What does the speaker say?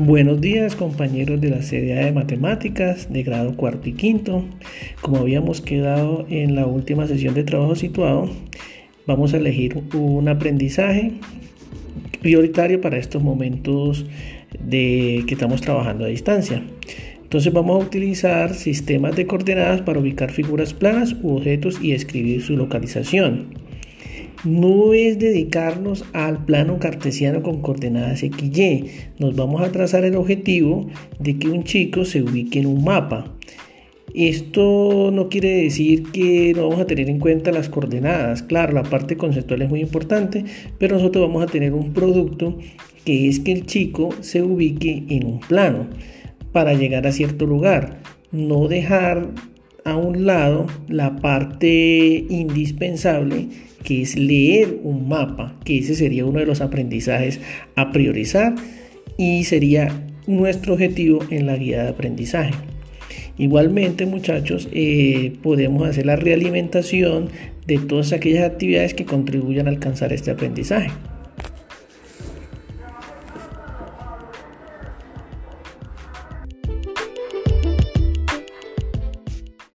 Buenos días compañeros de la serie de matemáticas de grado cuarto y quinto. Como habíamos quedado en la última sesión de trabajo situado, vamos a elegir un aprendizaje prioritario para estos momentos de que estamos trabajando a distancia. Entonces vamos a utilizar sistemas de coordenadas para ubicar figuras planas u objetos y escribir su localización. No es dedicarnos al plano cartesiano con coordenadas XY. Nos vamos a trazar el objetivo de que un chico se ubique en un mapa. Esto no quiere decir que no vamos a tener en cuenta las coordenadas. Claro, la parte conceptual es muy importante, pero nosotros vamos a tener un producto que es que el chico se ubique en un plano para llegar a cierto lugar. No dejar a un lado la parte indispensable que es leer un mapa, que ese sería uno de los aprendizajes a priorizar y sería nuestro objetivo en la guía de aprendizaje. Igualmente muchachos, eh, podemos hacer la realimentación de todas aquellas actividades que contribuyan a alcanzar este aprendizaje.